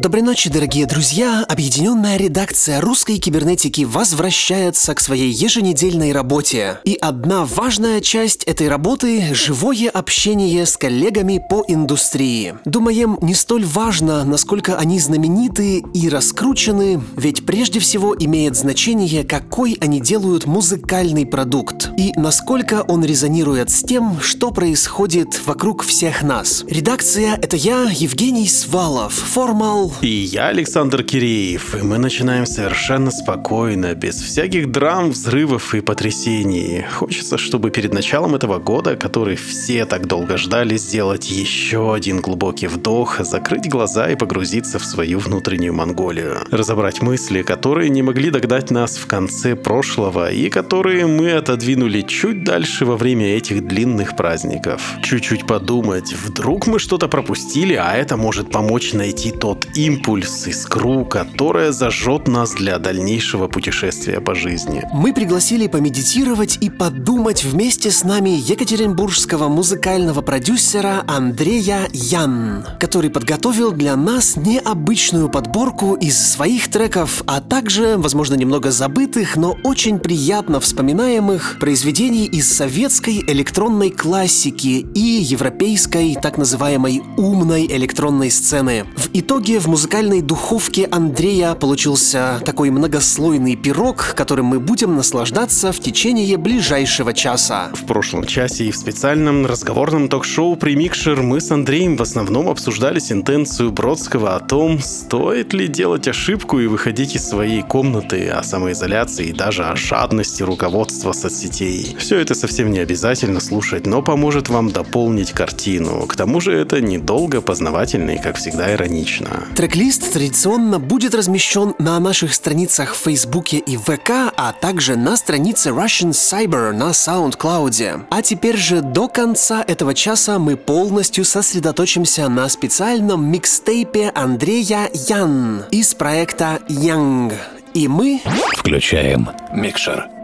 Доброй ночи, дорогие друзья! Объединенная редакция русской кибернетики возвращается к своей еженедельной работе. И одна важная часть этой работы – живое общение с коллегами по индустрии. Думаем, не столь важно, насколько они знамениты и раскручены, ведь прежде всего имеет значение, какой они делают музыкальный продукт и насколько он резонирует с тем, что происходит вокруг всех нас. Редакция – это я, Евгений Свалов, формал и я, Александр Киреев, и мы начинаем совершенно спокойно, без всяких драм, взрывов и потрясений. Хочется, чтобы перед началом этого года, который все так долго ждали, сделать еще один глубокий вдох, закрыть глаза и погрузиться в свою внутреннюю Монголию. Разобрать мысли, которые не могли догнать нас в конце прошлого и которые мы отодвинули чуть дальше во время этих длинных праздников. Чуть-чуть подумать, вдруг мы что-то пропустили, а это может помочь найти тот импульс, искру, которая зажжет нас для дальнейшего путешествия по жизни. Мы пригласили помедитировать и подумать вместе с нами екатеринбургского музыкального продюсера Андрея Ян, который подготовил для нас необычную подборку из своих треков, а также, возможно, немного забытых, но очень приятно вспоминаемых произведений из советской электронной классики и европейской так называемой умной электронной сцены. В итоге в музыкальной духовке Андрея получился такой многослойный пирог, которым мы будем наслаждаться в течение ближайшего часа. В прошлом часе и в специальном разговорном ток-шоу «Примикшер» мы с Андреем в основном обсуждали сентенцию Бродского о том, стоит ли делать ошибку и выходить из своей комнаты, о самоизоляции и даже о жадности руководства соцсетей. Все это совсем не обязательно слушать, но поможет вам дополнить картину. К тому же это недолго, познавательно и, как всегда, иронично. Трек-лист традиционно будет размещен на наших страницах в Фейсбуке и ВК, а также на странице Russian Cyber на SoundCloud. А теперь же до конца этого часа мы полностью сосредоточимся на специальном микстейпе Андрея Ян из проекта Young. И мы... Включаем микшер.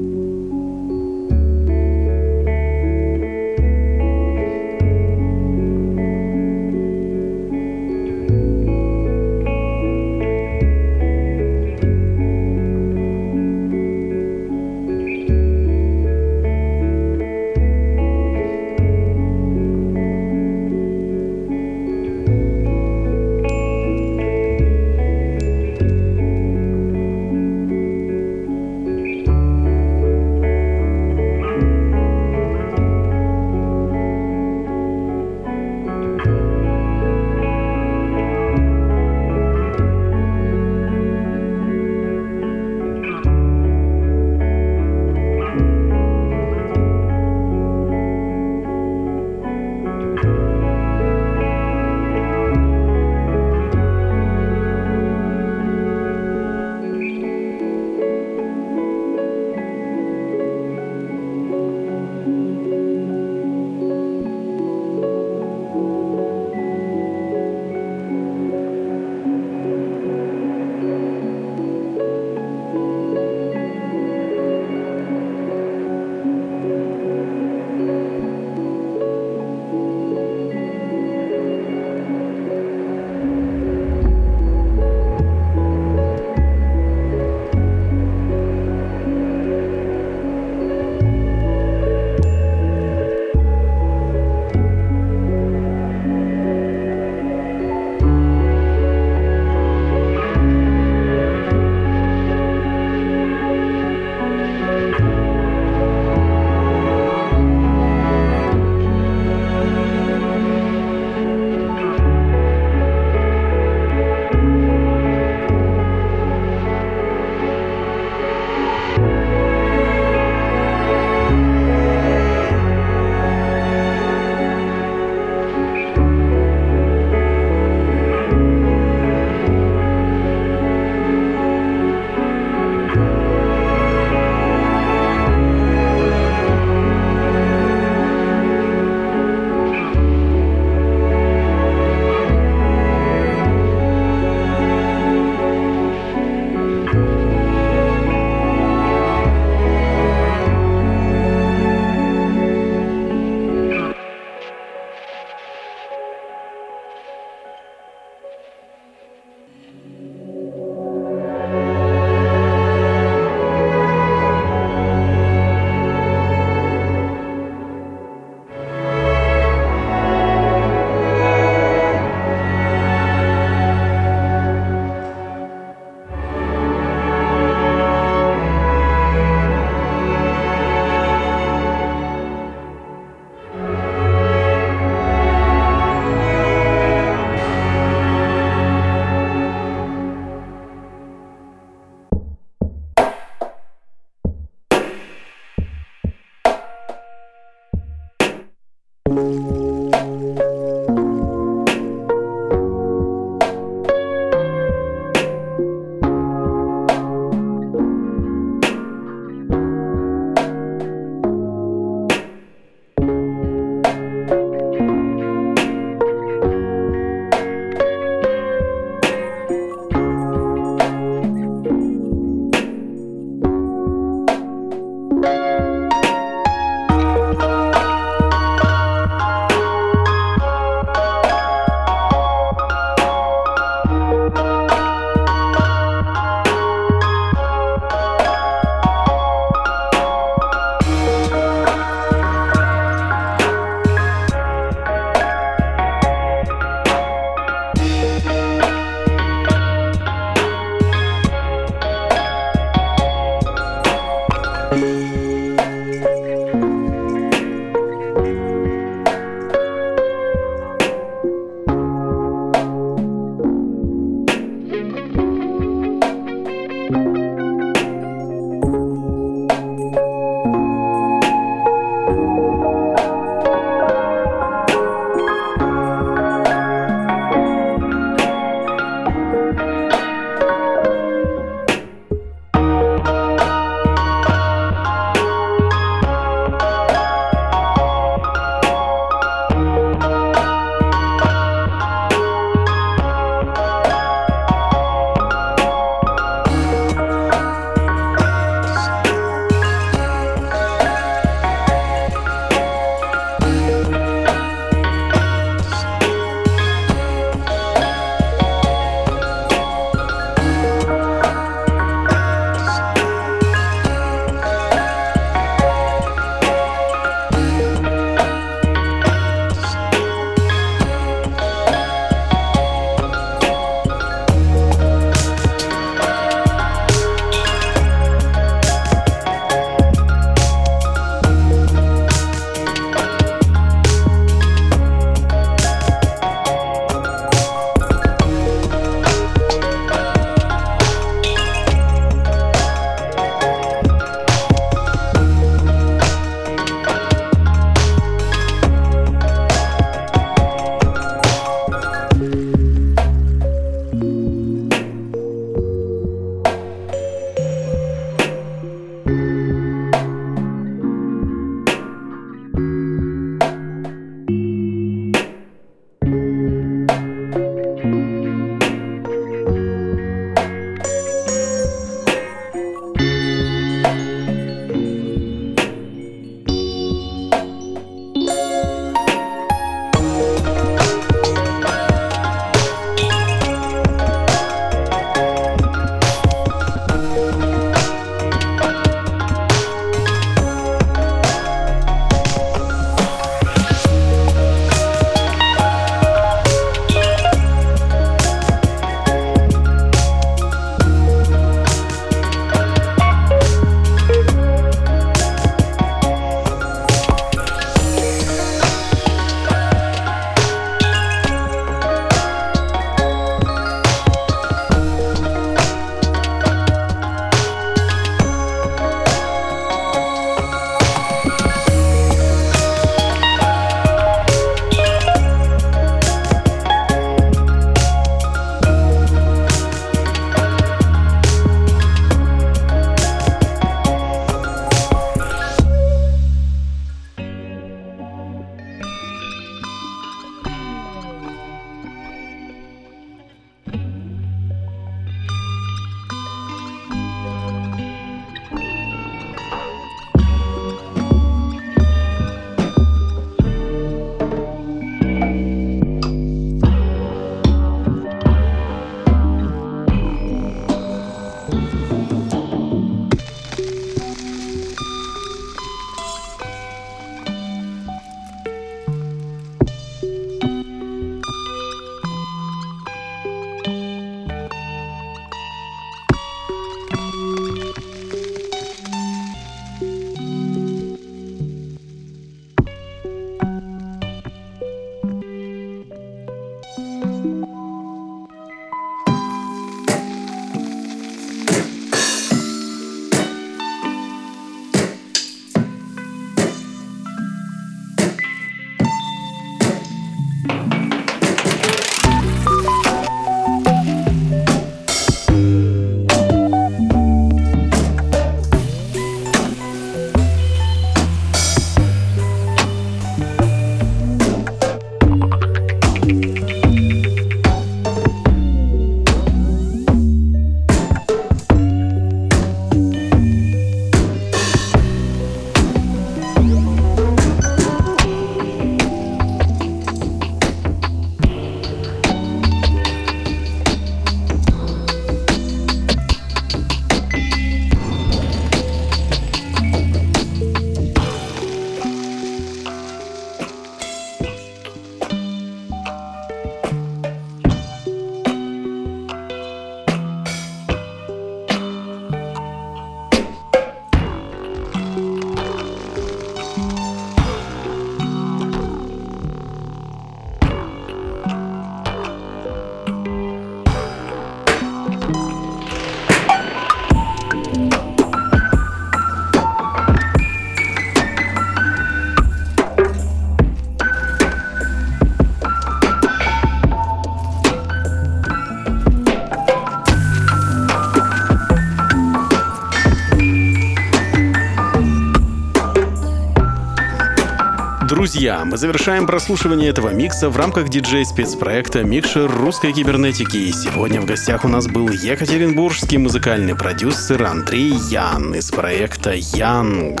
Друзья, мы завершаем прослушивание этого микса в рамках диджей-спецпроекта «Микшер русской кибернетики». И сегодня в гостях у нас был екатеринбургский музыкальный продюсер Андрей Ян из проекта «Янг».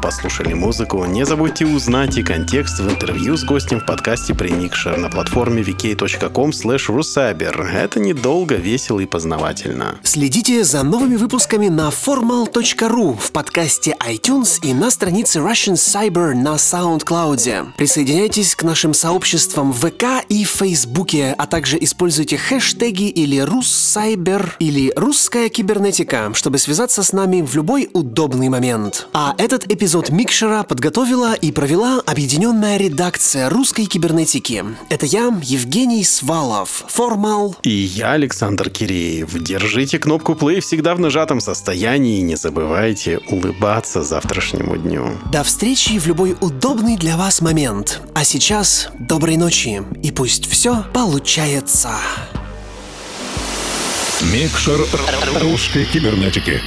Послушали музыку? Не забудьте узнать и контекст в интервью с гостем в подкасте «Премикшер» на платформе vk.com rusaber. Это недолго, весело и познавательно. Следите за новыми выпусками на formal.ru в подкасте iTunes и на странице Russian Cyber на SoundCloud. Присоединяйтесь к нашим сообществам в ВК и Фейсбуке, а также используйте хэштеги или Руссайбер или Русская кибернетика, чтобы связаться с нами в любой удобный момент. А этот эпизод Микшера подготовила и провела объединенная редакция русской кибернетики. Это я, Евгений Свалов, Формал. И я, Александр Киреев. Держите кнопку play всегда в нажатом состоянии и не забывайте улыбаться завтрашнему дню. До встречи в любой удобный для вас момент. А сейчас доброй ночи и пусть все получается. Микшер русской кибернетики.